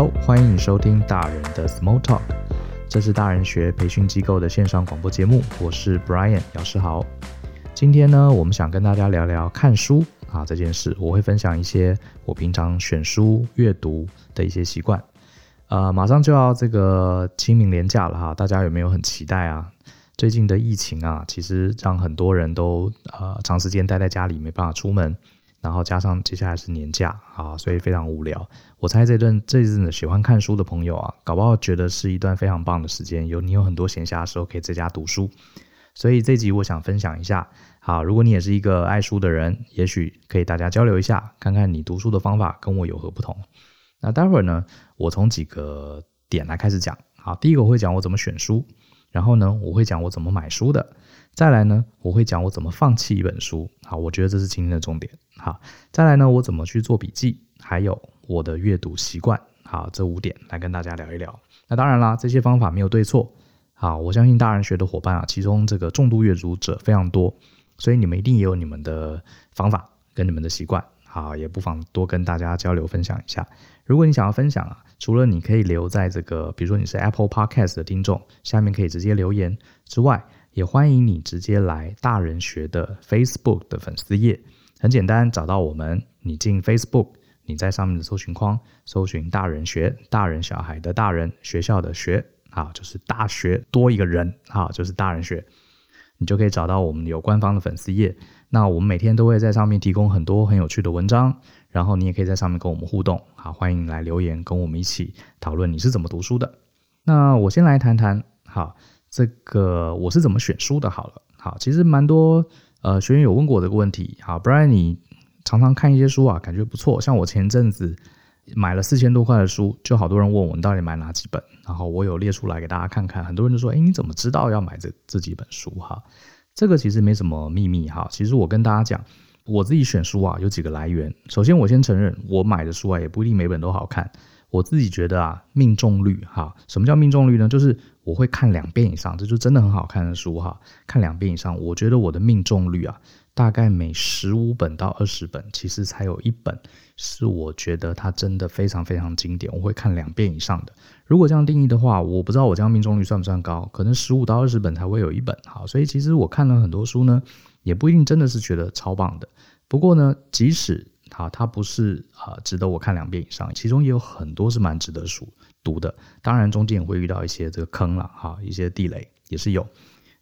Hello，欢迎收听大人的 Small Talk，这是大人学培训机构的线上广播节目，我是 Brian 姚世豪。今天呢，我们想跟大家聊聊看书啊这件事，我会分享一些我平常选书阅读的一些习惯。呃，马上就要这个清明连假了哈，大家有没有很期待啊？最近的疫情啊，其实让很多人都呃长时间待在家里，没办法出门。然后加上接下来是年假啊，所以非常无聊。我猜这段这阵子喜欢看书的朋友啊，搞不好觉得是一段非常棒的时间，有你有很多闲暇的时候可以在家读书。所以这集我想分享一下，好，如果你也是一个爱书的人，也许可以大家交流一下，看看你读书的方法跟我有何不同。那待会儿呢，我从几个点来开始讲。好，第一个我会讲我怎么选书，然后呢，我会讲我怎么买书的。再来呢，我会讲我怎么放弃一本书。好，我觉得这是今天的重点。好，再来呢，我怎么去做笔记，还有我的阅读习惯。好，这五点来跟大家聊一聊。那当然啦，这些方法没有对错。好，我相信大人学的伙伴啊，其中这个重度阅读者非常多，所以你们一定也有你们的方法跟你们的习惯。好，也不妨多跟大家交流分享一下。如果你想要分享啊，除了你可以留在这个，比如说你是 Apple Podcast 的听众，下面可以直接留言之外。也欢迎你直接来大人学的 Facebook 的粉丝页，很简单，找到我们，你进 Facebook，你在上面的搜寻框搜寻大人学，大人小孩的大人，学校的学，好，就是大学多一个人，好，就是大人学，你就可以找到我们有官方的粉丝页。那我们每天都会在上面提供很多很有趣的文章，然后你也可以在上面跟我们互动，好，欢迎来留言跟我们一起讨论你是怎么读书的。那我先来谈谈，好。这个我是怎么选书的？好了，好，其实蛮多呃学员有问过我这个问题。好，不然你常常看一些书啊，感觉不错。像我前阵子买了四千多块的书，就好多人问我你到底买哪几本，然后我有列出来给大家看看。很多人就说：“哎，你怎么知道要买这这几本书？”哈，这个其实没什么秘密哈。其实我跟大家讲，我自己选书啊有几个来源。首先，我先承认我买的书啊也不一定每本都好看。我自己觉得啊，命中率哈，什么叫命中率呢？就是我会看两遍以上，这就真的很好看的书哈。看两遍以上，我觉得我的命中率啊，大概每十五本到二十本，其实才有一本是我觉得它真的非常非常经典，我会看两遍以上的。如果这样定义的话，我不知道我这样命中率算不算高，可能十五到二十本才会有一本。好，所以其实我看了很多书呢，也不一定真的是觉得超棒的。不过呢，即使好，它不是啊，值得我看两遍以上。其中也有很多是蛮值得书读的，当然中间也会遇到一些这个坑了哈，一些地雷也是有。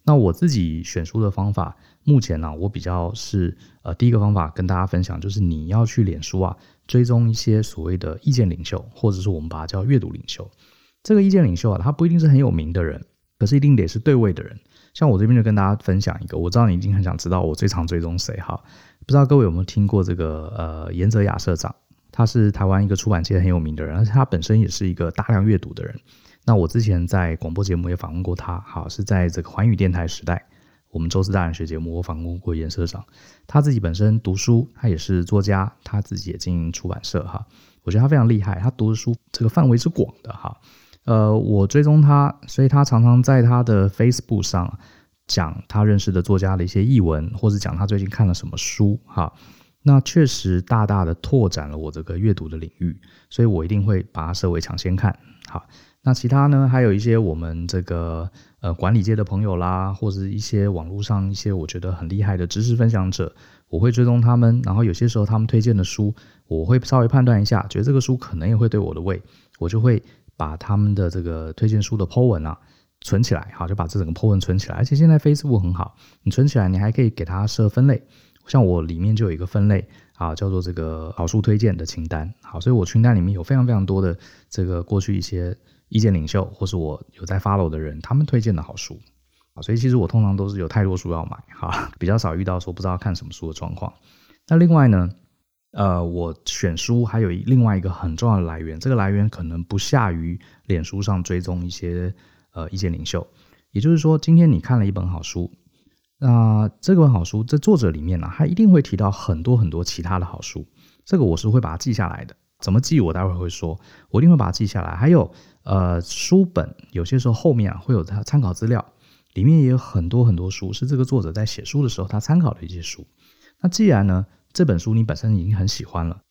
那我自己选书的方法，目前呢，我比较是呃，第一个方法跟大家分享，就是你要去脸书啊，追踪一些所谓的意见领袖，或者是我们把它叫阅读领袖。这个意见领袖啊，他不一定是很有名的人，可是一定得是对位的人。像我这边就跟大家分享一个，我知道你一定很想知道我最常追踪谁哈。不知道各位有没有听过这个呃严泽雅社长，他是台湾一个出版界很有名的人，而且他本身也是一个大量阅读的人。那我之前在广播节目也访问过他，好，是在这个环宇电台时代，我们周四大人学节目我访问过严社长。他自己本身读书，他也是作家，他自己也经营出版社哈。我觉得他非常厉害，他读的书这个范围是广的哈。呃，我追踪他，所以他常常在他的 Facebook 上。讲他认识的作家的一些译文，或者讲他最近看了什么书，哈，那确实大大的拓展了我这个阅读的领域，所以我一定会把它设为抢先看，好，那其他呢，还有一些我们这个呃管理界的朋友啦，或者一些网络上一些我觉得很厉害的知识分享者，我会追踪他们，然后有些时候他们推荐的书，我会稍微判断一下，觉得这个书可能也会对我的胃，我就会把他们的这个推荐书的 po 文啊。存起来，好，就把这整个 po 文存起来。而且现在 Facebook 很好，你存起来，你还可以给它设分类。像我里面就有一个分类啊，叫做这个好书推荐的清单。好，所以我清单里面有非常非常多的这个过去一些意见领袖，或是我有在 follow 的人，他们推荐的好书。所以其实我通常都是有太多书要买，哈，比较少遇到说不知道看什么书的状况。那另外呢，呃，我选书还有另外一个很重要的来源，这个来源可能不下于脸书上追踪一些。呃，意见领袖，也就是说，今天你看了一本好书，那这本好书，在作者里面呢、他一定会提到很多很多其他的好书，这个我是会把它记下来的。怎么记？我待会儿会说，我一定会把它记下来。还有，呃，书本有些时候后面啊会有它参考资料，里面也有很多很多书是这个作者在写书的时候他参考的一些书。那既然呢，这本书你本身已经很喜欢了，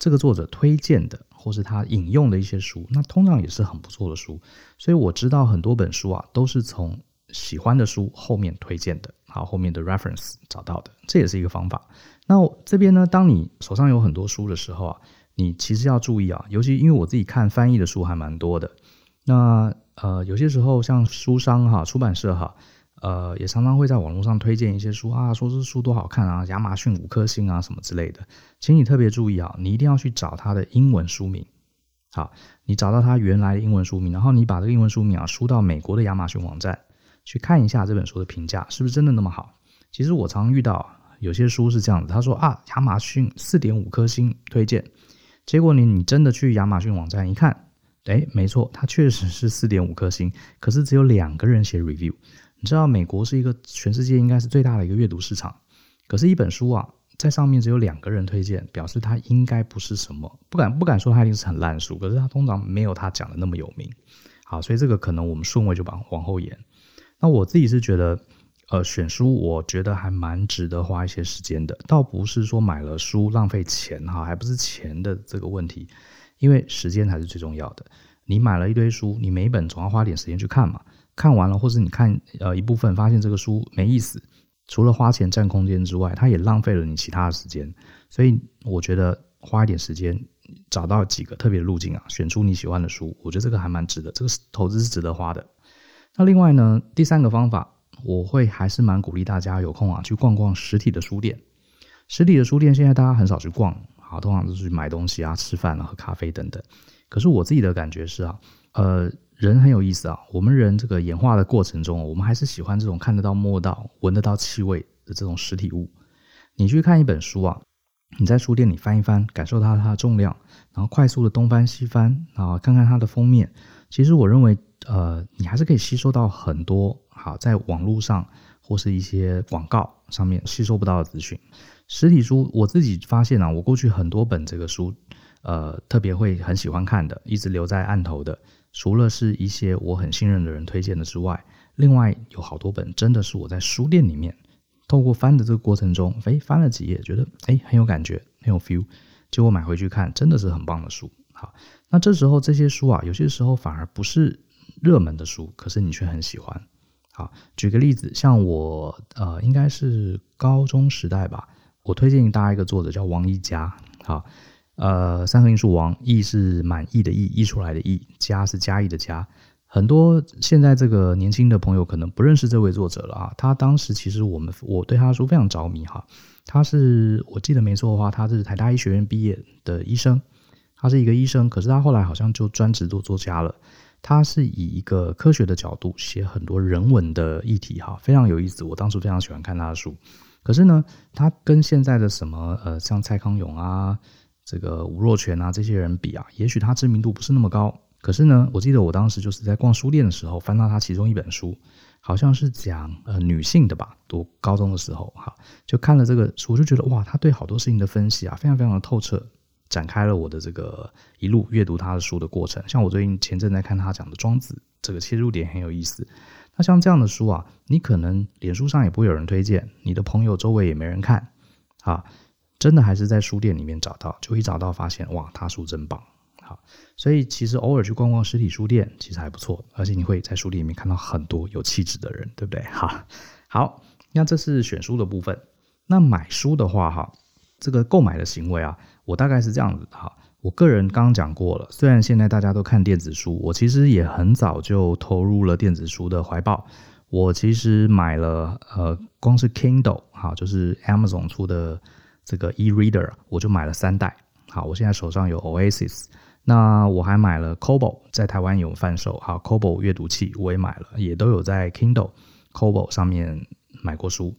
这个作者推荐的。或是他引用的一些书，那通常也是很不错的书。所以我知道很多本书啊，都是从喜欢的书后面推荐的，好，后面的 reference 找到的，这也是一个方法。那这边呢，当你手上有很多书的时候啊，你其实要注意啊，尤其因为我自己看翻译的书还蛮多的，那呃，有些时候像书商哈、出版社哈。呃，也常常会在网络上推荐一些书啊，说这书多好看啊，亚马逊五颗星啊什么之类的。请你特别注意啊，你一定要去找它的英文书名。好，你找到它原来的英文书名，然后你把这个英文书名啊输到美国的亚马逊网站去看一下这本书的评价是不是真的那么好。其实我常遇到有些书是这样子，他说啊，亚马逊四点五颗星推荐，结果你你真的去亚马逊网站一看，诶，没错，它确实是四点五颗星，可是只有两个人写 review。你知道美国是一个全世界应该是最大的一个阅读市场，可是，一本书啊，在上面只有两个人推荐，表示它应该不是什么，不敢不敢说它一定是很烂书，可是它通常没有他讲的那么有名。好，所以这个可能我们顺位就往往后延。那我自己是觉得，呃，选书我觉得还蛮值得花一些时间的，倒不是说买了书浪费钱哈，还不是钱的这个问题，因为时间才是最重要的。你买了一堆书，你每一本总要花点时间去看嘛。看完了，或是你看呃一部分，发现这个书没意思，除了花钱占空间之外，它也浪费了你其他的时间。所以我觉得花一点时间找到几个特别的路径啊，选出你喜欢的书，我觉得这个还蛮值得，这个投资是值得花的。那另外呢，第三个方法，我会还是蛮鼓励大家有空啊去逛逛实体的书店。实体的书店现在大家很少去逛，好，通常都是去买东西啊、吃饭啊、喝咖啡等等。可是我自己的感觉是啊，呃。人很有意思啊，我们人这个演化的过程中，我们还是喜欢这种看得到、摸到、闻得到气味的这种实体物。你去看一本书啊，你在书店里翻一翻，感受它它的重量，然后快速的东翻西翻啊，看看它的封面。其实我认为，呃，你还是可以吸收到很多好在网络上或是一些广告上面吸收不到的资讯。实体书我自己发现啊，我过去很多本这个书，呃，特别会很喜欢看的，一直留在案头的。除了是一些我很信任的人推荐的之外，另外有好多本真的是我在书店里面透过翻的这个过程中，诶，翻了几页，觉得诶很有感觉，很有 feel，结果买回去看，真的是很棒的书。好，那这时候这些书啊，有些时候反而不是热门的书，可是你却很喜欢。好，举个例子，像我呃，应该是高中时代吧，我推荐大家一个作者叫王一佳。好。呃，三横艺术王，意是满意的意，溢出来的溢，嘉是嘉义的家。很多现在这个年轻的朋友可能不认识这位作者了啊。他当时其实我们我对他的书非常着迷哈。他是我记得没错的话，他是台大医学院毕业的医生，他是一个医生，可是他后来好像就专职做作家了。他是以一个科学的角度写很多人文的议题哈，非常有意思。我当时非常喜欢看他的书。可是呢，他跟现在的什么呃，像蔡康永啊。这个吴若权啊，这些人比啊，也许他知名度不是那么高。可是呢，我记得我当时就是在逛书店的时候，翻到他其中一本书，好像是讲呃女性的吧，读高中的时候哈，就看了这个书，我就觉得哇，他对好多事情的分析啊，非常非常的透彻，展开了我的这个一路阅读他的书的过程。像我最近前阵在看他讲的庄子，这个切入点很有意思。那像这样的书啊，你可能脸书上也不会有人推荐，你的朋友周围也没人看啊。真的还是在书店里面找到，就一找到发现哇，他书真棒，好，所以其实偶尔去逛逛实体书店其实还不错，而且你会在书店里面看到很多有气质的人，对不对？哈，好，那这是选书的部分。那买书的话，哈，这个购买的行为啊，我大概是这样子的哈。我个人刚刚讲过了，虽然现在大家都看电子书，我其实也很早就投入了电子书的怀抱。我其实买了呃，光是 Kindle 哈，就是 Amazon 出的。这个 e-reader 我就买了三代，好，我现在手上有 Oasis，那我还买了 Kobo，在台湾有贩售，好，Kobo 阅读器我也买了，也都有在 Kindle、Kobo 上面买过书，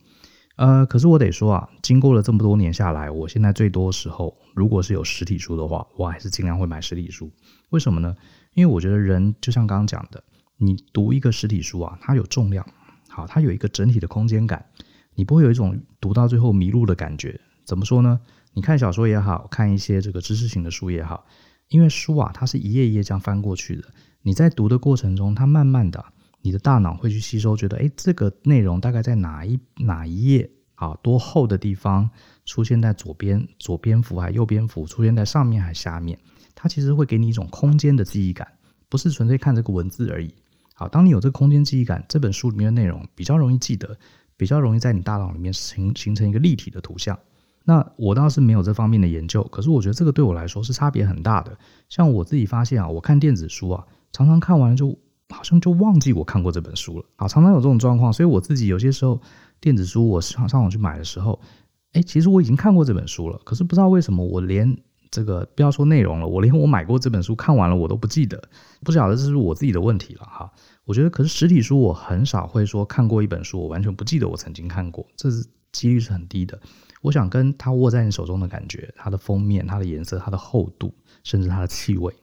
呃，可是我得说啊，经过了这么多年下来，我现在最多时候，如果是有实体书的话，我还是尽量会买实体书，为什么呢？因为我觉得人就像刚刚讲的，你读一个实体书啊，它有重量，好，它有一个整体的空间感，你不会有一种读到最后迷路的感觉。怎么说呢？你看小说也好，看一些这个知识型的书也好，因为书啊，它是一页一页这样翻过去的。你在读的过程中，它慢慢的，你的大脑会去吸收，觉得诶，这个内容大概在哪一哪一页啊，多厚的地方出现在左边左边幅还右边幅出现在上面还下面，它其实会给你一种空间的记忆感，不是纯粹看这个文字而已。好，当你有这个空间记忆感，这本书里面的内容比较容易记得，比较容易在你大脑里面形形成一个立体的图像。那我倒是没有这方面的研究，可是我觉得这个对我来说是差别很大的。像我自己发现啊，我看电子书啊，常常看完了就好像就忘记我看过这本书了啊，常常有这种状况。所以我自己有些时候电子书我上上网去买的时候，哎，其实我已经看过这本书了，可是不知道为什么我连这个不要说内容了，我连我买过这本书看完了我都不记得，不晓得这是我自己的问题了哈。我觉得可是实体书我很少会说看过一本书我完全不记得我曾经看过，这是几率是很低的。我想跟它握在你手中的感觉，它的封面、它的颜色、它的厚度，甚至它的气味，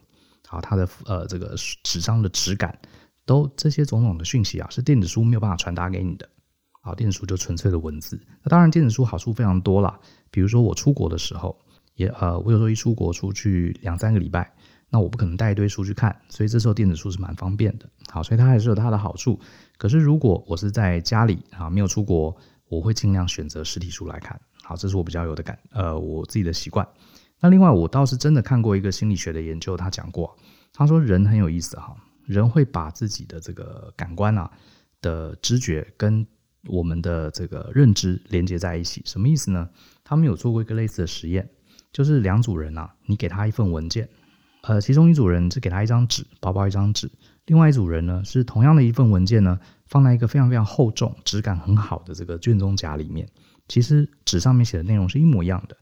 好，它的呃这个纸张的质感，都这些种种的讯息啊，是电子书没有办法传达给你的。好，电子书就纯粹的文字。那当然，电子书好处非常多啦。比如说我出国的时候，也呃，我有时候一出国出去两三个礼拜，那我不可能带一堆书去看，所以这时候电子书是蛮方便的。好，所以它还是有它的好处。可是如果我是在家里啊，没有出国，我会尽量选择实体书来看。好，这是我比较有的感，呃，我自己的习惯。那另外，我倒是真的看过一个心理学的研究，他讲过，他说人很有意思哈，人会把自己的这个感官啊的知觉跟我们的这个认知连接在一起。什么意思呢？他们有做过一个类似的实验，就是两组人啊，你给他一份文件，呃，其中一组人是给他一张纸，薄薄一张纸，另外一组人呢是同样的一份文件呢，放在一个非常非常厚重、质感很好的这个卷宗夹里面。其实纸上面写的内容是一模一样的，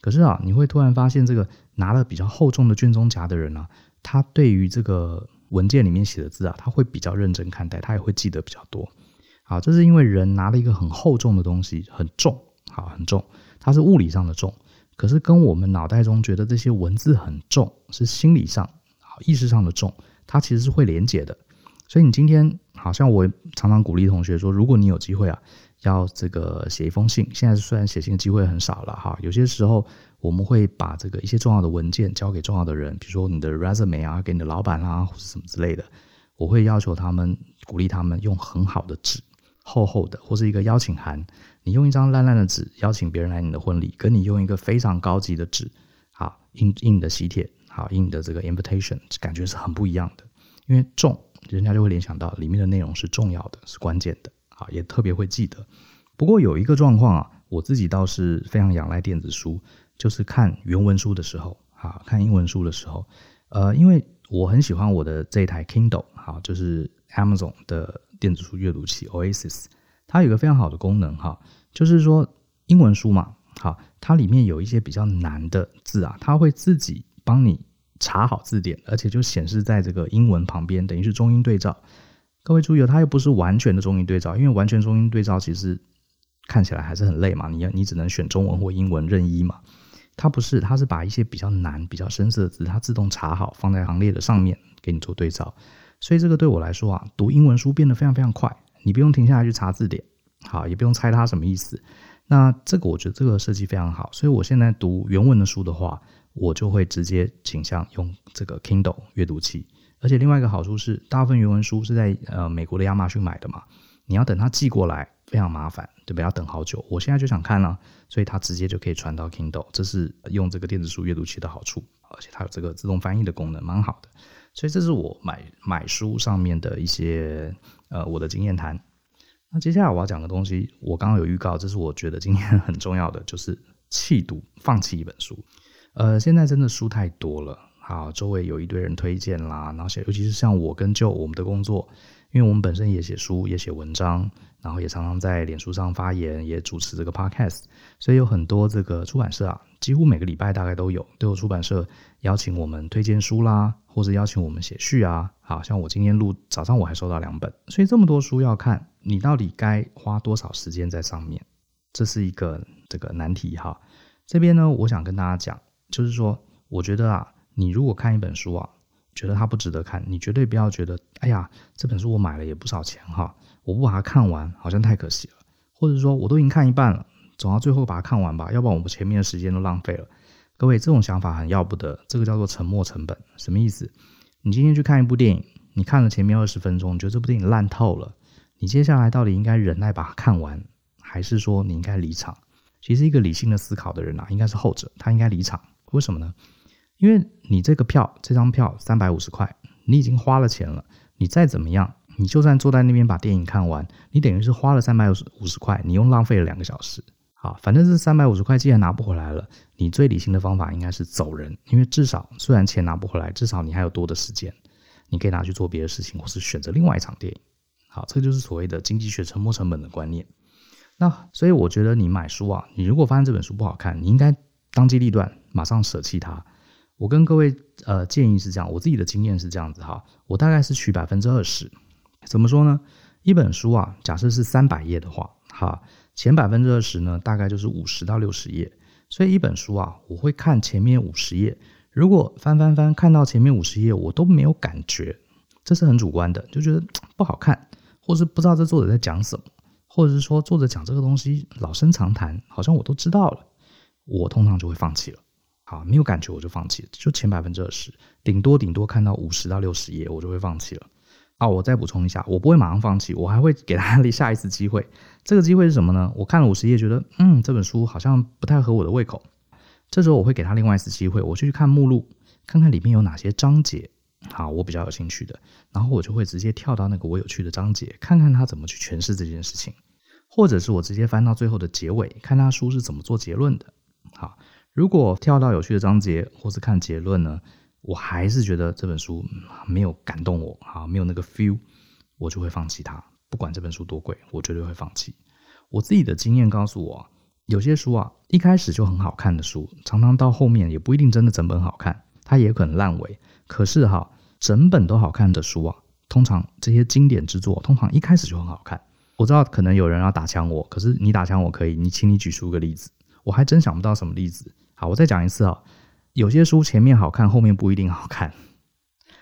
可是啊，你会突然发现，这个拿了比较厚重的卷宗夹的人啊，他对于这个文件里面写的字啊，他会比较认真看待，他也会记得比较多。好，这是因为人拿了一个很厚重的东西，很重，好，很重，它是物理上的重，可是跟我们脑袋中觉得这些文字很重，是心理上、好意识上的重，它其实是会连结的。所以你今天，好像我常常鼓励同学说，如果你有机会啊。要这个写一封信，现在虽然写信的机会很少了哈，有些时候我们会把这个一些重要的文件交给重要的人，比如说你的 resume 啊，给你的老板啊，或者什么之类的，我会要求他们，鼓励他们用很好的纸，厚厚的，或是一个邀请函，你用一张烂烂的纸邀请别人来你的婚礼，跟你用一个非常高级的纸，好印印的喜帖，好印的这个 invitation，感觉是很不一样的，因为重，人家就会联想到里面的内容是重要的，是关键的。啊，也特别会记得。不过有一个状况啊，我自己倒是非常仰赖电子书，就是看原文书的时候，啊，看英文书的时候，呃，因为我很喜欢我的这一台 Kindle，好，就是 Amazon 的电子书阅读器 Oasis，它有一个非常好的功能哈，就是说英文书嘛，好，它里面有一些比较难的字啊，它会自己帮你查好字典，而且就显示在这个英文旁边，等于是中英对照。各位注意，它又不是完全的中英对照，因为完全中英对照其实看起来还是很累嘛。你要你只能选中文或英文任意嘛。它不是，它是把一些比较难、比较深色的字，它自动查好放在行列的上面给你做对照。所以这个对我来说啊，读英文书变得非常非常快，你不用停下来去查字典，好，也不用猜它什么意思。那这个我觉得这个设计非常好，所以我现在读原文的书的话，我就会直接倾向用这个 Kindle 阅读器。而且另外一个好处是，大部分原文书是在呃美国的亚马逊买的嘛，你要等它寄过来非常麻烦，对不对？要等好久。我现在就想看了，所以它直接就可以传到 Kindle，这是用这个电子书阅读器的好处，而且它有这个自动翻译的功能，蛮好的。所以这是我买买书上面的一些呃我的经验谈。那接下来我要讲的东西，我刚刚有预告，这是我觉得今天很重要的，就是弃读，放弃一本书。呃，现在真的书太多了。好，周围有一堆人推荐啦，然后写，尤其是像我跟 Joe 我们的工作，因为我们本身也写书，也写文章，然后也常常在脸书上发言，也主持这个 Podcast，所以有很多这个出版社啊，几乎每个礼拜大概都有都有出版社邀请我们推荐书啦，或者邀请我们写序啊。好像我今天录早上我还收到两本，所以这么多书要看，你到底该花多少时间在上面？这是一个这个难题哈。这边呢，我想跟大家讲，就是说，我觉得啊。你如果看一本书啊，觉得它不值得看，你绝对不要觉得，哎呀，这本书我买了也不少钱哈，我不把它看完好像太可惜了，或者说我都已经看一半了，总要最后把它看完吧，要不然我们前面的时间都浪费了。各位，这种想法很要不得，这个叫做沉没成本。什么意思？你今天去看一部电影，你看了前面二十分钟，你觉得这部电影烂透了，你接下来到底应该忍耐把它看完，还是说你应该离场？其实一个理性的思考的人啊，应该是后者，他应该离场。为什么呢？因为你这个票，这张票三百五十块，你已经花了钱了，你再怎么样，你就算坐在那边把电影看完，你等于是花了三百五十五十块，你又浪费了两个小时。好，反正这三百五十块既然拿不回来了，你最理性的方法应该是走人，因为至少虽然钱拿不回来，至少你还有多的时间，你可以拿去做别的事情，或是选择另外一场电影。好，这就是所谓的经济学沉没成本的观念。那所以我觉得你买书啊，你如果发现这本书不好看，你应该当机立断，马上舍弃它。我跟各位呃建议是这样，我自己的经验是这样子哈，我大概是取百分之二十。怎么说呢？一本书啊，假设是三百页的话，哈。前百分之二十呢，大概就是五十到六十页，所以一本书啊，我会看前面五十页。如果翻翻翻看到前面五十页，我都没有感觉，这是很主观的，就觉得不好看，或是不知道这作者在讲什么，或者是说作者讲这个东西老生常谈，好像我都知道了，我通常就会放弃了。好，没有感觉我就放弃，就前百分之二十，顶多顶多看到五十到六十页，我就会放弃了。啊，我再补充一下，我不会马上放弃，我还会给他 下一次机会。这个机会是什么呢？我看了五十页，觉得嗯，这本书好像不太合我的胃口。这时候我会给他另外一次机会，我去看目录，看看里面有哪些章节，好，我比较有兴趣的。然后我就会直接跳到那个我有趣的章节，看看他怎么去诠释这件事情，或者是我直接翻到最后的结尾，看他书是怎么做结论的。如果跳到有趣的章节，或是看结论呢？我还是觉得这本书没有感动我啊，没有那个 feel，我就会放弃它。不管这本书多贵，我绝对会放弃。我自己的经验告诉我，有些书啊，一开始就很好看的书，常常到后面也不一定真的整本好看，它也可能烂尾。可是哈，整本都好看的书啊，通常这些经典之作，通常一开始就很好看。我知道可能有人要打枪我，可是你打枪我可以，你请你举出个例子，我还真想不到什么例子。好，我再讲一次啊。有些书前面好看，后面不一定好看。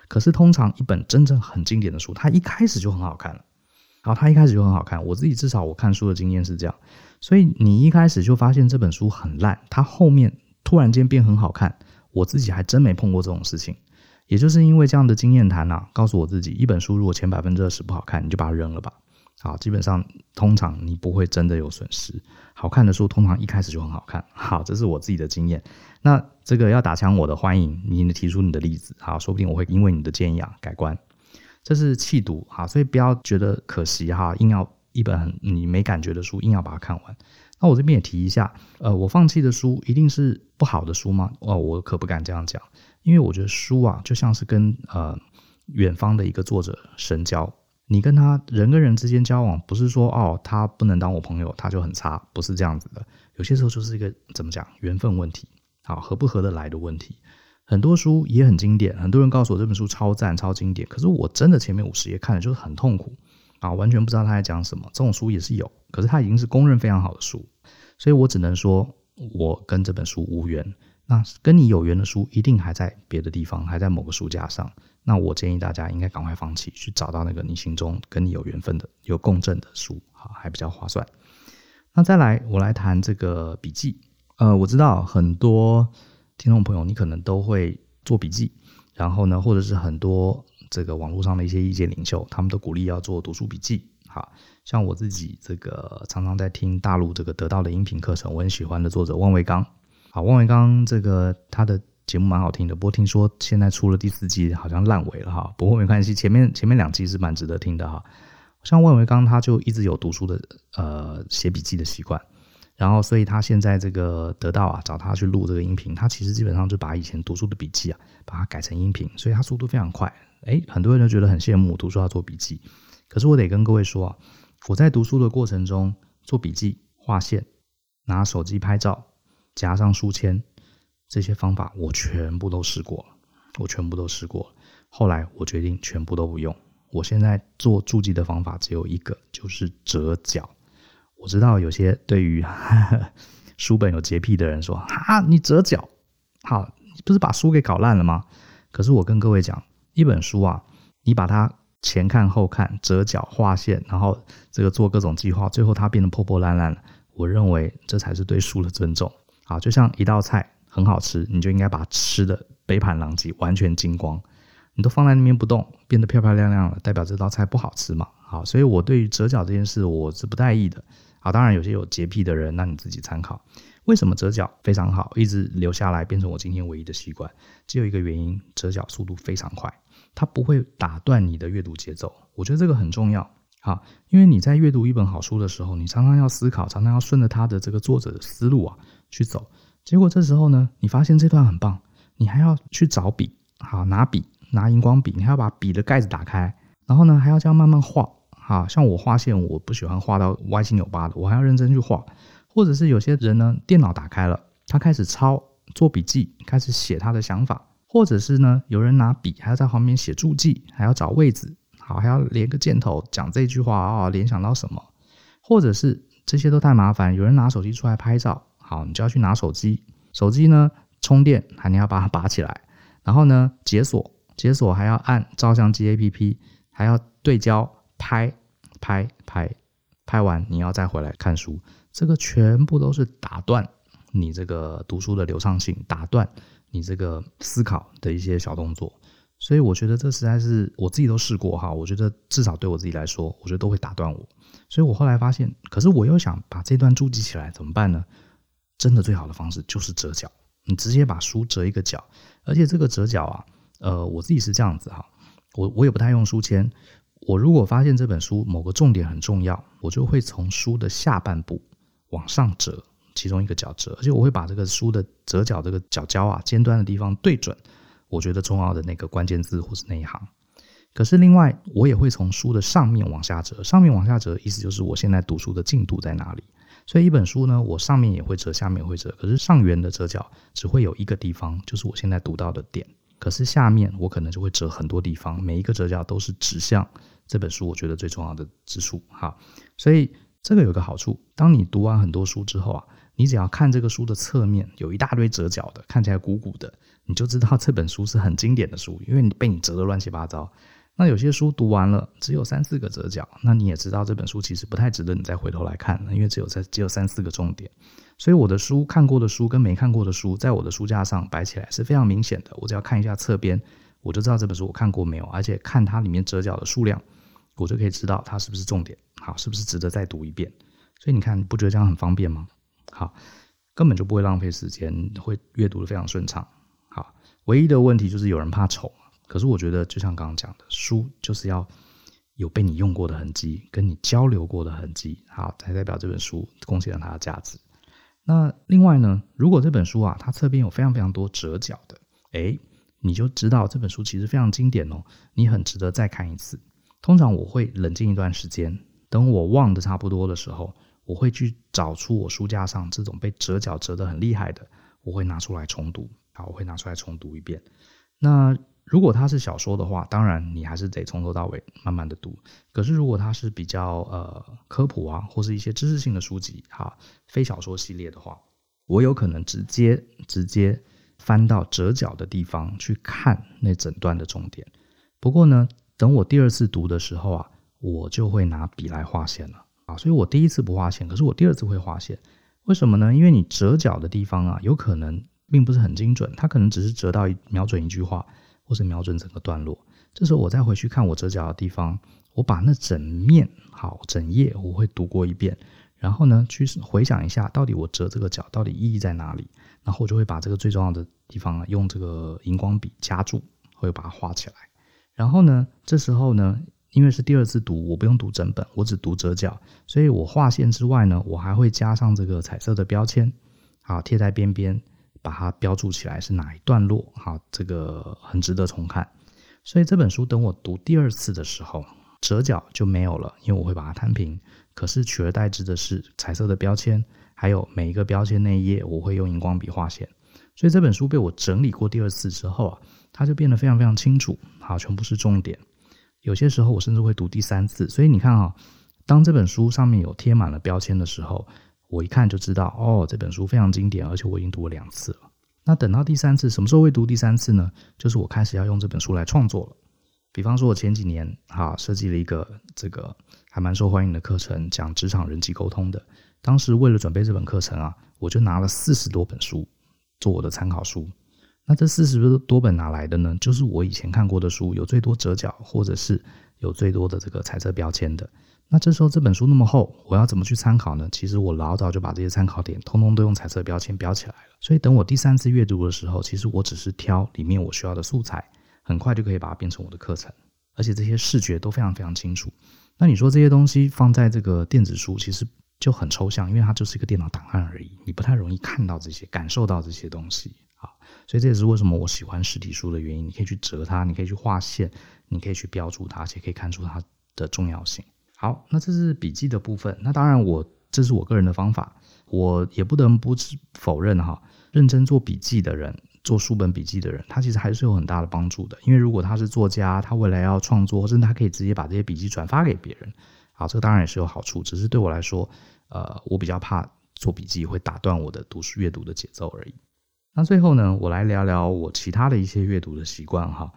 可是通常一本真正很经典的书，它一开始就很好看了。好，它一开始就很好看。我自己至少我看书的经验是这样。所以你一开始就发现这本书很烂，它后面突然间变很好看，我自己还真没碰过这种事情。也就是因为这样的经验谈啊，告诉我自己，一本书如果前百分之二十不好看，你就把它扔了吧。好，基本上通常你不会真的有损失。好看的书通常一开始就很好看。好，这是我自己的经验。那这个要打枪我的，欢迎你提出你的例子，好，说不定我会因为你的建议啊改观。这是弃读，好，所以不要觉得可惜哈，硬要一本你没感觉的书硬要把它看完。那我这边也提一下，呃，我放弃的书一定是不好的书吗？哦，我可不敢这样讲，因为我觉得书啊就像是跟呃远方的一个作者深交，你跟他人跟人之间交往，不是说哦他不能当我朋友，他就很差，不是这样子的。有些时候就是一个怎么讲缘分问题。好，合不合得来的问题，很多书也很经典，很多人告诉我这本书超赞、超经典，可是我真的前面五十页看的就是很痛苦啊，完全不知道他在讲什么。这种书也是有，可是它已经是公认非常好的书，所以我只能说我跟这本书无缘。那跟你有缘的书一定还在别的地方，还在某个书架上。那我建议大家应该赶快放弃，去找到那个你心中跟你有缘分的、有共振的书，好，还比较划算。那再来，我来谈这个笔记。呃，我知道很多听众朋友，你可能都会做笔记，然后呢，或者是很多这个网络上的一些意见领袖，他们都鼓励要做读书笔记。好，像我自己这个常常在听大陆这个得到的音频课程，我很喜欢的作者万维钢。好，万维钢这个他的节目蛮好听的，不过听说现在出了第四季，好像烂尾了哈。不过没关系，前面前面两季是蛮值得听的哈。像万维刚，他就一直有读书的呃写笔记的习惯。然后，所以他现在这个得到啊，找他去录这个音频，他其实基本上就把以前读书的笔记啊，把它改成音频，所以他速度非常快。诶，很多人都觉得很羡慕读书要做笔记，可是我得跟各位说啊，我在读书的过程中做笔记、画线、拿手机拍照、夹上书签这些方法，我全部都试过了，我全部都试过了。后来我决定全部都不用，我现在做注记的方法只有一个，就是折角。我知道有些对于 书本有洁癖的人说：“啊，你折角，好，你不是把书给搞烂了吗？”可是我跟各位讲，一本书啊，你把它前看后看，折角画线，然后这个做各种计划，最后它变得破破烂烂了。我认为这才是对书的尊重。好，就像一道菜很好吃，你就应该把吃的杯盘狼藉，完全精光。你都放在那边不动，变得漂漂亮亮了，代表这道菜不好吃嘛？好，所以我对于折角这件事我是不在意的。好，当然有些有洁癖的人，那你自己参考。为什么折角非常好，一直留下来变成我今天唯一的习惯？只有一个原因，折角速度非常快，它不会打断你的阅读节奏。我觉得这个很重要。好，因为你在阅读一本好书的时候，你常常要思考，常常要顺着他的这个作者的思路啊去走。结果这时候呢，你发现这段很棒，你还要去找笔，好，拿笔，拿荧光笔，你还要把笔的盖子打开，然后呢，还要这样慢慢画。好，像我画线，我不喜欢画到歪七扭八的，我还要认真去画。或者是有些人呢，电脑打开了，他开始抄做笔记，开始写他的想法；或者是呢，有人拿笔还要在旁边写注记，还要找位置，好，还要连个箭头讲这句话啊，联想到什么？或者是这些都太麻烦，有人拿手机出来拍照，好，你就要去拿手机，手机呢充电，还你要把它拔起来，然后呢解锁，解锁还要按照相机 APP，还要对焦拍拍拍，拍完你要再回来看书。这个全部都是打断你这个读书的流畅性，打断你这个思考的一些小动作，所以我觉得这实在是我自己都试过哈，我觉得至少对我自己来说，我觉得都会打断我，所以我后来发现，可是我又想把这段注记起来，怎么办呢？真的最好的方式就是折角，你直接把书折一个角，而且这个折角啊，呃，我自己是这样子哈，我我也不太用书签，我如果发现这本书某个重点很重要，我就会从书的下半部。往上折，其中一个角折，而且我会把这个书的折角这个角胶啊，尖端的地方对准，我觉得重要的那个关键字或是那一行。可是另外，我也会从书的上面往下折，上面往下折，意思就是我现在读书的进度在哪里。所以一本书呢，我上面也会折，下面也会折，可是上缘的折角只会有一个地方，就是我现在读到的点。可是下面我可能就会折很多地方，每一个折角都是指向这本书我觉得最重要的之处。好，所以。这个有个好处，当你读完很多书之后啊，你只要看这个书的侧面有一大堆折角的，看起来鼓鼓的，你就知道这本书是很经典的书，因为你被你折得乱七八糟。那有些书读完了只有三四个折角，那你也知道这本书其实不太值得你再回头来看了，因为只有在只有三四个重点。所以我的书看过的书跟没看过的书，在我的书架上摆起来是非常明显的。我只要看一下侧边，我就知道这本书我看过没有，而且看它里面折角的数量。我就可以知道它是不是重点，好，是不是值得再读一遍。所以你看，不觉得这样很方便吗？好，根本就不会浪费时间，会阅读得非常顺畅。好，唯一的问题就是有人怕丑。可是我觉得，就像刚刚讲的，书就是要有被你用过的痕迹，跟你交流过的痕迹，好，才代表这本书贡献了它的价值。那另外呢，如果这本书啊，它侧边有非常非常多折角的，诶，你就知道这本书其实非常经典哦，你很值得再看一次。通常我会冷静一段时间，等我忘得差不多的时候，我会去找出我书架上这种被折角折得很厉害的，我会拿出来重读。好，我会拿出来重读一遍。那如果它是小说的话，当然你还是得从头到尾慢慢的读。可是如果它是比较呃科普啊，或是一些知识性的书籍，哈，非小说系列的话，我有可能直接直接翻到折角的地方去看那整段的重点。不过呢，等我第二次读的时候啊，我就会拿笔来画线了啊。所以我第一次不画线，可是我第二次会画线。为什么呢？因为你折角的地方啊，有可能并不是很精准，它可能只是折到一瞄准一句话，或者瞄准整个段落。这时候我再回去看我折角的地方，我把那整面好整页我会读过一遍，然后呢去回想一下，到底我折这个角到底意义在哪里，然后我就会把这个最重要的地方啊，用这个荧光笔夹住，会把它画起来。然后呢，这时候呢，因为是第二次读，我不用读整本，我只读折角，所以我画线之外呢，我还会加上这个彩色的标签，好，贴在边边，把它标注起来是哪一段落，好，这个很值得重看。所以这本书等我读第二次的时候，折角就没有了，因为我会把它摊平。可是取而代之的是彩色的标签，还有每一个标签那一页，我会用荧光笔画线。所以这本书被我整理过第二次之后啊。它就变得非常非常清楚，好，全部是重点。有些时候我甚至会读第三次，所以你看啊，当这本书上面有贴满了标签的时候，我一看就知道，哦，这本书非常经典，而且我已经读了两次了。那等到第三次，什么时候会读第三次呢？就是我开始要用这本书来创作了。比方说，我前几年哈设计了一个这个还蛮受欢迎的课程，讲职场人际沟通的。当时为了准备这本课程啊，我就拿了四十多本书做我的参考书。那这四十多本哪来的呢？就是我以前看过的书，有最多折角，或者是有最多的这个彩色标签的。那这时候这本书那么厚，我要怎么去参考呢？其实我老早就把这些参考点通通都用彩色标签标起来了。所以等我第三次阅读的时候，其实我只是挑里面我需要的素材，很快就可以把它变成我的课程，而且这些视觉都非常非常清楚。那你说这些东西放在这个电子书，其实就很抽象，因为它就是一个电脑档案而已，你不太容易看到这些、感受到这些东西。啊，所以这也是为什么我喜欢实体书的原因。你可以去折它，你可以去画线，你可以去标注它，而且可以看出它的重要性。好，那这是笔记的部分。那当然我，这是我个人的方法，我也不得不否认哈，认真做笔记的人，做书本笔记的人，他其实还是有很大的帮助的。因为如果他是作家，他未来要创作，甚至他可以直接把这些笔记转发给别人。好，这个当然也是有好处，只是对我来说，呃，我比较怕做笔记会打断我的读书阅读的节奏而已。那最后呢，我来聊聊我其他的一些阅读的习惯哈。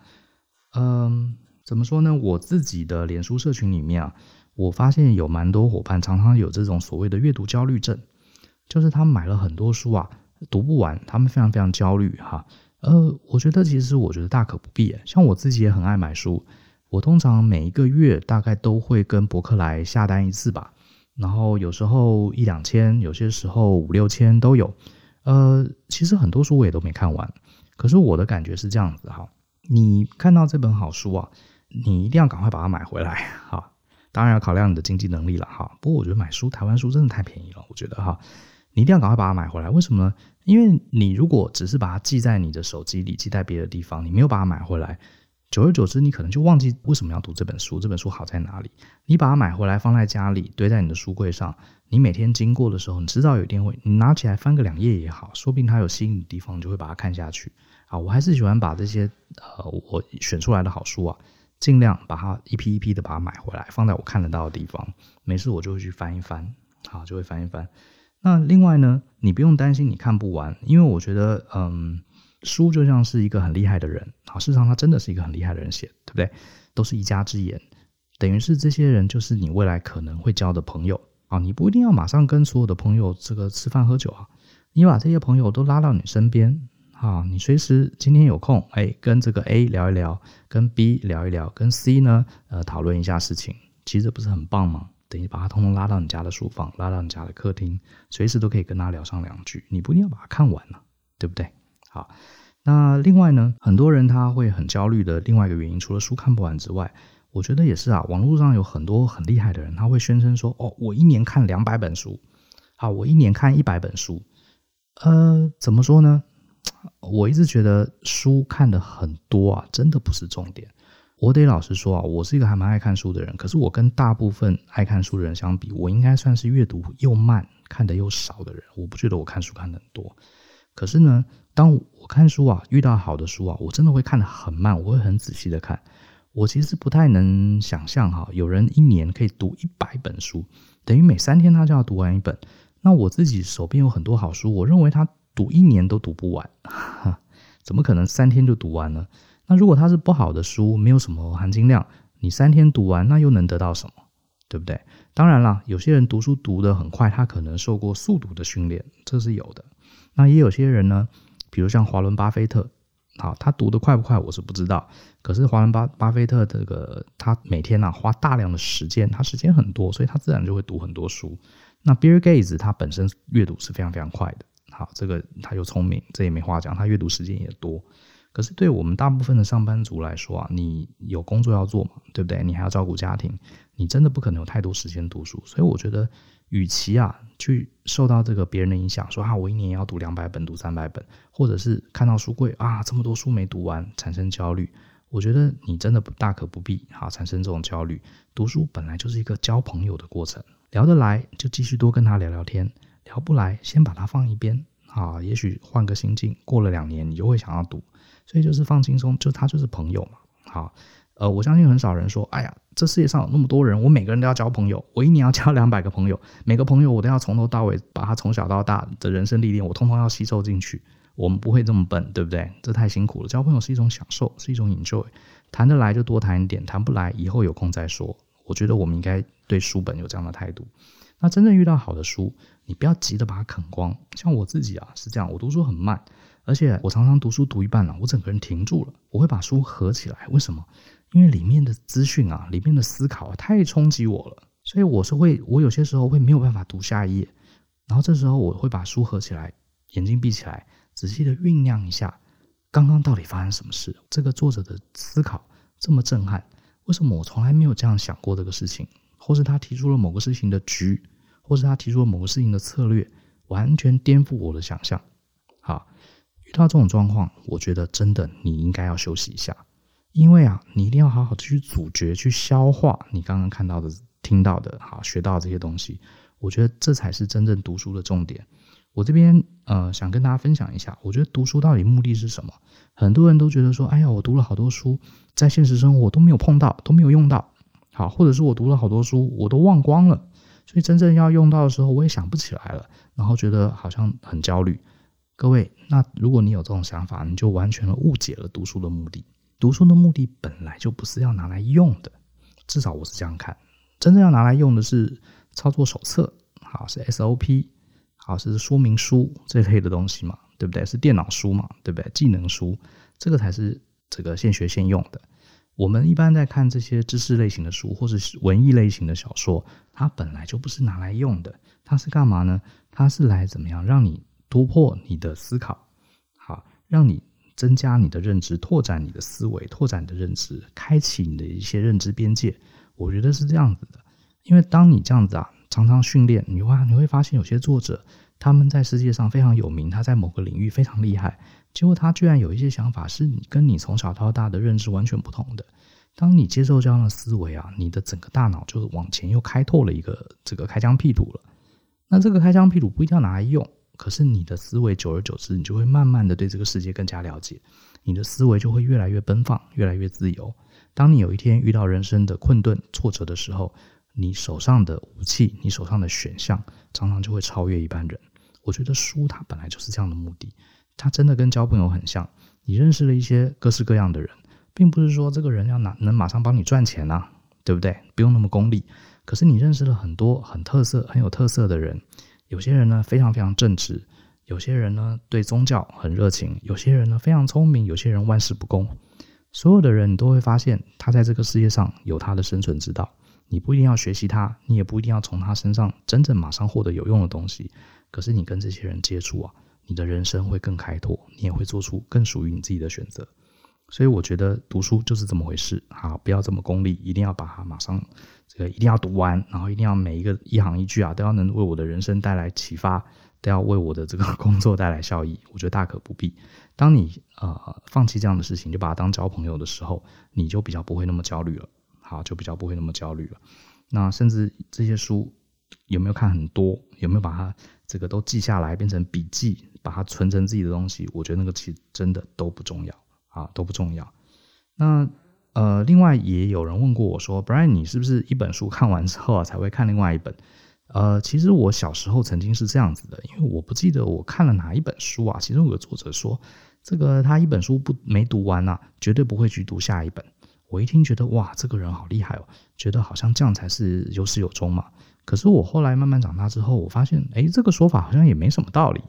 嗯，怎么说呢？我自己的脸书社群里面啊。我发现有蛮多伙伴常常有这种所谓的阅读焦虑症，就是他们买了很多书啊，读不完，他们非常非常焦虑哈。呃，我觉得其实我觉得大可不必，像我自己也很爱买书，我通常每一个月大概都会跟博客来下单一次吧，然后有时候一两千，有些时候五六千都有。呃，其实很多书我也都没看完，可是我的感觉是这样子哈，你看到这本好书啊，你一定要赶快把它买回来哈。当然要考量你的经济能力了哈，不过我觉得买书，台湾书真的太便宜了，我觉得哈，你一定要赶快把它买回来。为什么呢？因为你如果只是把它记在你的手机里，记在别的地方，你没有把它买回来，久而久之，你可能就忘记为什么要读这本书，这本书好在哪里。你把它买回来放在家里，堆在你的书柜上，你每天经过的时候，你知道有一天会，你拿起来翻个两页也好，说不定它有吸引的地方，你就会把它看下去。啊，我还是喜欢把这些呃我选出来的好书啊。尽量把它一批一批的把它买回来，放在我看得到的地方。没事，我就会去翻一翻，好，就会翻一翻。那另外呢，你不用担心你看不完，因为我觉得，嗯，书就像是一个很厉害的人，好，事实上他真的是一个很厉害的人写，对不对？都是一家之言，等于是这些人就是你未来可能会交的朋友啊。你不一定要马上跟所有的朋友这个吃饭喝酒啊，你把这些朋友都拉到你身边。好，你随时今天有空，哎，跟这个 A 聊一聊，跟 B 聊一聊，跟 C 呢，呃，讨论一下事情，其实不是很棒吗？等于把他通通拉到你家的书房，拉到你家的客厅，随时都可以跟他聊上两句。你不一定要把它看完了，对不对？好，那另外呢，很多人他会很焦虑的另外一个原因，除了书看不完之外，我觉得也是啊。网络上有很多很厉害的人，他会宣称说，哦，我一年看两百本书，好，我一年看一百本书，呃，怎么说呢？我一直觉得书看的很多啊，真的不是重点。我得老实说啊，我是一个还蛮爱看书的人。可是我跟大部分爱看书的人相比，我应该算是阅读又慢、看的又少的人。我不觉得我看书看的很多。可是呢，当我看书啊，遇到好的书啊，我真的会看得很慢，我会很仔细的看。我其实不太能想象哈，有人一年可以读一百本书，等于每三天他就要读完一本。那我自己手边有很多好书，我认为他。读一年都读不完，怎么可能三天就读完呢？那如果它是不好的书，没有什么含金量，你三天读完，那又能得到什么？对不对？当然啦，有些人读书读得很快，他可能受过速读的训练，这是有的。那也有些人呢，比如像华伦巴菲特，好，他读得快不快，我是不知道。可是华伦巴巴菲特这个，他每天啊花大量的时间，他时间很多，所以他自然就会读很多书。那比尔盖茨他本身阅读是非常非常快的。好，这个他又聪明，这也没话讲。他阅读时间也多，可是对我们大部分的上班族来说啊，你有工作要做嘛，对不对？你还要照顾家庭，你真的不可能有太多时间读书。所以我觉得，与其啊去受到这个别人的影响，说啊我一年要读两百本，读三百本，或者是看到书柜啊这么多书没读完，产生焦虑，我觉得你真的不大可不必哈产生这种焦虑。读书本来就是一个交朋友的过程，聊得来就继续多跟他聊聊天，聊不来先把它放一边。啊，也许换个心境，过了两年，你就会想要读，所以就是放轻松，就他就是朋友嘛。好，呃，我相信很少人说，哎呀，这世界上有那么多人，我每个人都要交朋友，我一年要交两百个朋友，每个朋友我都要从头到尾把他从小到大的人生历练，我通通要吸收进去。我们不会这么笨，对不对？这太辛苦了。交朋友是一种享受，是一种 enjoy，谈得来就多谈一点，谈不来以后有空再说。我觉得我们应该对书本有这样的态度。那真正遇到好的书，你不要急着把它啃光。像我自己啊，是这样，我读书很慢，而且我常常读书读一半了，我整个人停住了。我会把书合起来，为什么？因为里面的资讯啊，里面的思考啊，太冲击我了。所以我是会，我有些时候会没有办法读下一页，然后这时候我会把书合起来，眼睛闭起来，仔细的酝酿一下，刚刚到底发生什么事？这个作者的思考这么震撼，为什么我从来没有这样想过这个事情？或是他提出了某个事情的局，或是他提出了某个事情的策略，完全颠覆我的想象。好，遇到这种状况，我觉得真的你应该要休息一下，因为啊，你一定要好好去咀嚼、去消化你刚刚看到的。听到的，好，学到这些东西，我觉得这才是真正读书的重点。我这边呃想跟大家分享一下，我觉得读书到底目的是什么？很多人都觉得说，哎呀，我读了好多书，在现实生活都没有碰到，都没有用到，好，或者是我读了好多书，我都忘光了，所以真正要用到的时候，我也想不起来了，然后觉得好像很焦虑。各位，那如果你有这种想法，你就完全的误解了读书的目的。读书的目的本来就不是要拿来用的，至少我是这样看。真正要拿来用的是操作手册，好，是 SOP，好，是说明书这类的东西嘛，对不对？是电脑书嘛，对不对？技能书，这个才是这个现学现用的。我们一般在看这些知识类型的书，或是文艺类型的小说，它本来就不是拿来用的，它是干嘛呢？它是来怎么样让你突破你的思考，好，让你增加你的认知，拓展你的思维，拓展你的认知，开启你的一些认知边界。我觉得是这样子的，因为当你这样子啊，常常训练，你会你会发现有些作者他们在世界上非常有名，他在某个领域非常厉害，结果他居然有一些想法是你跟你从小到大的认知完全不同的。当你接受这样的思维啊，你的整个大脑就往前又开拓了一个这个开疆辟土了。那这个开疆辟土不一定要拿来用，可是你的思维久而久之，你就会慢慢的对这个世界更加了解，你的思维就会越来越奔放，越来越自由。当你有一天遇到人生的困顿、挫折的时候，你手上的武器，你手上的选项，常常就会超越一般人。我觉得书它本来就是这样的目的，它真的跟交朋友很像。你认识了一些各式各样的人，并不是说这个人要拿能马上帮你赚钱呐，对不对？不用那么功利。可是你认识了很多很特色、很有特色的人，有些人呢非常非常正直，有些人呢对宗教很热情，有些人呢非常聪明，有些人万事不恭。所有的人，你都会发现，他在这个世界上有他的生存之道。你不一定要学习他，你也不一定要从他身上真正马上获得有用的东西。可是你跟这些人接触啊，你的人生会更开拓，你也会做出更属于你自己的选择。所以我觉得读书就是这么回事。好，不要这么功利，一定要把它马上这个一定要读完，然后一定要每一个一行一句啊，都要能为我的人生带来启发。都要为我的这个 工作带来效益，我觉得大可不必。当你呃放弃这样的事情，就把它当交朋友的时候，你就比较不会那么焦虑了。好，就比较不会那么焦虑了。那甚至这些书有没有看很多，有没有把它这个都记下来变成笔记，把它存成自己的东西？我觉得那个其实真的都不重要啊，都不重要。那呃，另外也有人问过我说，Brian，你是不是一本书看完之后啊才会看另外一本？呃，其实我小时候曾经是这样子的，因为我不记得我看了哪一本书啊。其中有个作者说，这个他一本书不没读完啊，绝对不会去读下一本。我一听觉得哇，这个人好厉害哦，觉得好像这样才是有始有终嘛。可是我后来慢慢长大之后，我发现，哎，这个说法好像也没什么道理。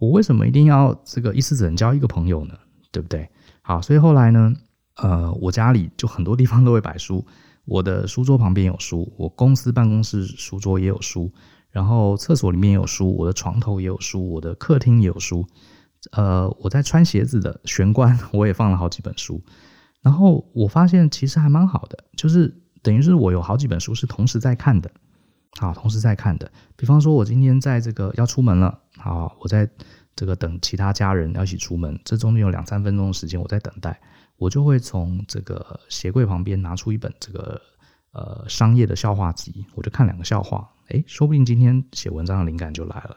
我为什么一定要这个一次只能交一个朋友呢？对不对？好，所以后来呢，呃，我家里就很多地方都会摆书。我的书桌旁边有书，我公司办公室书桌也有书，然后厕所里面有书，我的床头也有书，我的客厅也有书。呃，我在穿鞋子的玄关 我也放了好几本书。然后我发现其实还蛮好的，就是等于是我有好几本书是同时在看的，好，同时在看的。比方说，我今天在这个要出门了，好，我在这个等其他家人要一起出门，这中间有两三分钟的时间我在等待。我就会从这个鞋柜旁边拿出一本这个呃商业的笑话集，我就看两个笑话，诶，说不定今天写文章的灵感就来了。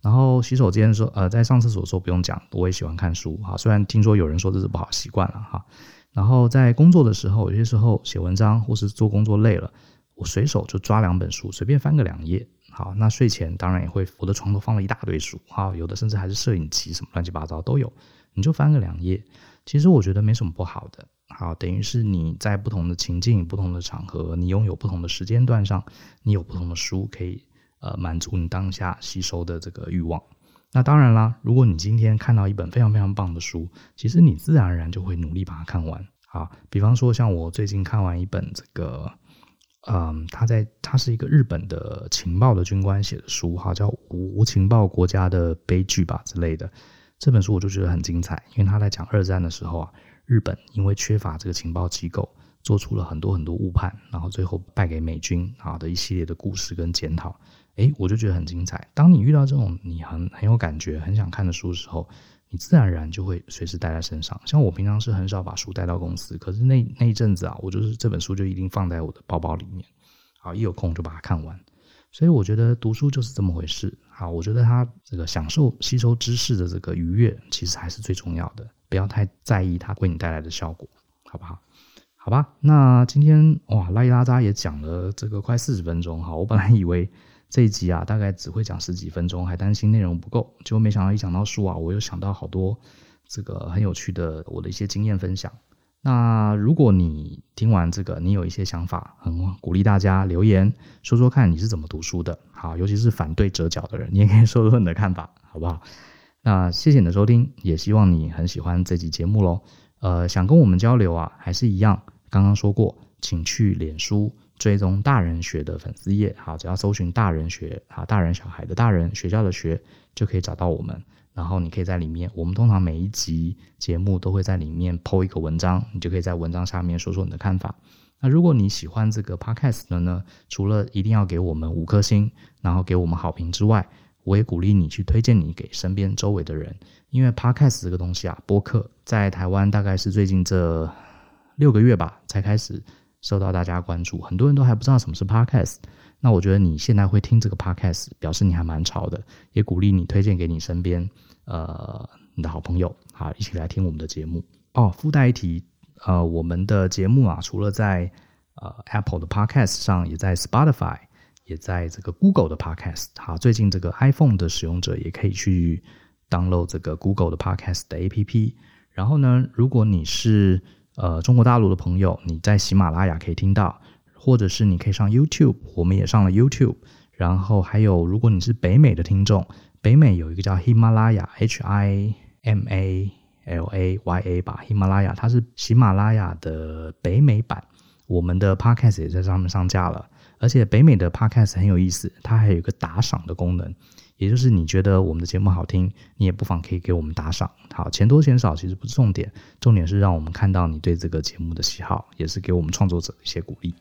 然后洗手间说，呃，在上厕所的时候不用讲，我也喜欢看书哈。虽然听说有人说这是不好习惯了哈。然后在工作的时候，有些时候写文章或是做工作累了，我随手就抓两本书，随便翻个两页。好，那睡前当然也会，我的床头放了一大堆书，哈，有的甚至还是摄影机什么乱七八糟都有，你就翻个两页。其实我觉得没什么不好的，好，等于是你在不同的情境、不同的场合，你拥有不同的时间段上，你有不同的书可以呃满足你当下吸收的这个欲望。那当然啦，如果你今天看到一本非常非常棒的书，其实你自然而然就会努力把它看完。好，比方说像我最近看完一本这个嗯，他在他是一个日本的情报的军官写的书，哈，叫《无情报国家的悲剧》吧之类的。这本书我就觉得很精彩，因为他在讲二战的时候啊，日本因为缺乏这个情报机构，做出了很多很多误判，然后最后败给美军啊的一系列的故事跟检讨。诶，我就觉得很精彩。当你遇到这种你很很有感觉、很想看的书的时候，你自然而然就会随时带在身上。像我平常是很少把书带到公司，可是那那一阵子啊，我就是这本书就一定放在我的包包里面，好，一有空就把它看完。所以我觉得读书就是这么回事。好，我觉得它这个享受吸收知识的这个愉悦，其实还是最重要的。不要太在意它为你带来的效果，好不好？好吧。那今天哇，拉里拉杂也讲了这个快四十分钟。好，我本来以为。这一集啊，大概只会讲十几分钟，还担心内容不够，结果没想到一讲到书啊，我又想到好多这个很有趣的我的一些经验分享。那如果你听完这个，你有一些想法，很鼓励大家留言说说看你是怎么读书的。好，尤其是反对折角的人，你也可以说说你的看法，好不好？那谢谢你的收听，也希望你很喜欢这集节目喽。呃，想跟我们交流啊，还是一样，刚刚说过，请去脸书。追踪大人学的粉丝页，好，只要搜寻大人学，好，大人小孩的大人学校的学，就可以找到我们。然后你可以在里面，我们通常每一集节目都会在里面 po 一个文章，你就可以在文章下面说说你的看法。那如果你喜欢这个 podcast 的呢，除了一定要给我们五颗星，然后给我们好评之外，我也鼓励你去推荐你给身边周围的人，因为 podcast 这个东西啊，播客在台湾大概是最近这六个月吧才开始。受到大家关注，很多人都还不知道什么是 Podcast。那我觉得你现在会听这个 Podcast，表示你还蛮潮的，也鼓励你推荐给你身边呃你的好朋友啊，一起来听我们的节目哦。附带一提，呃，我们的节目啊，除了在呃 Apple 的 Podcast 上，也在 Spotify，也在这个 Google 的 Podcast。好，最近这个 iPhone 的使用者也可以去 download 这个 Google 的 Podcast 的 APP。然后呢，如果你是呃，中国大陆的朋友，你在喜马拉雅可以听到，或者是你可以上 YouTube，我们也上了 YouTube。然后还有，如果你是北美的听众，北美有一个叫喜马拉雅 （H I M A L A Y A） 吧，喜马拉雅，它是喜马拉雅的北美版，我们的 Podcast 也在上面上架了。而且北美的 Podcast 很有意思，它还有一个打赏的功能。也就是你觉得我们的节目好听，你也不妨可以给我们打赏。好，钱多钱少其实不是重点，重点是让我们看到你对这个节目的喜好，也是给我们创作者一些鼓励。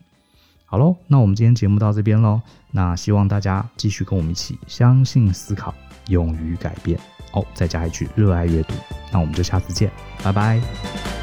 好喽，那我们今天节目到这边喽。那希望大家继续跟我们一起相信、思考、勇于改变。哦，再加一句热爱阅读。那我们就下次见，拜拜。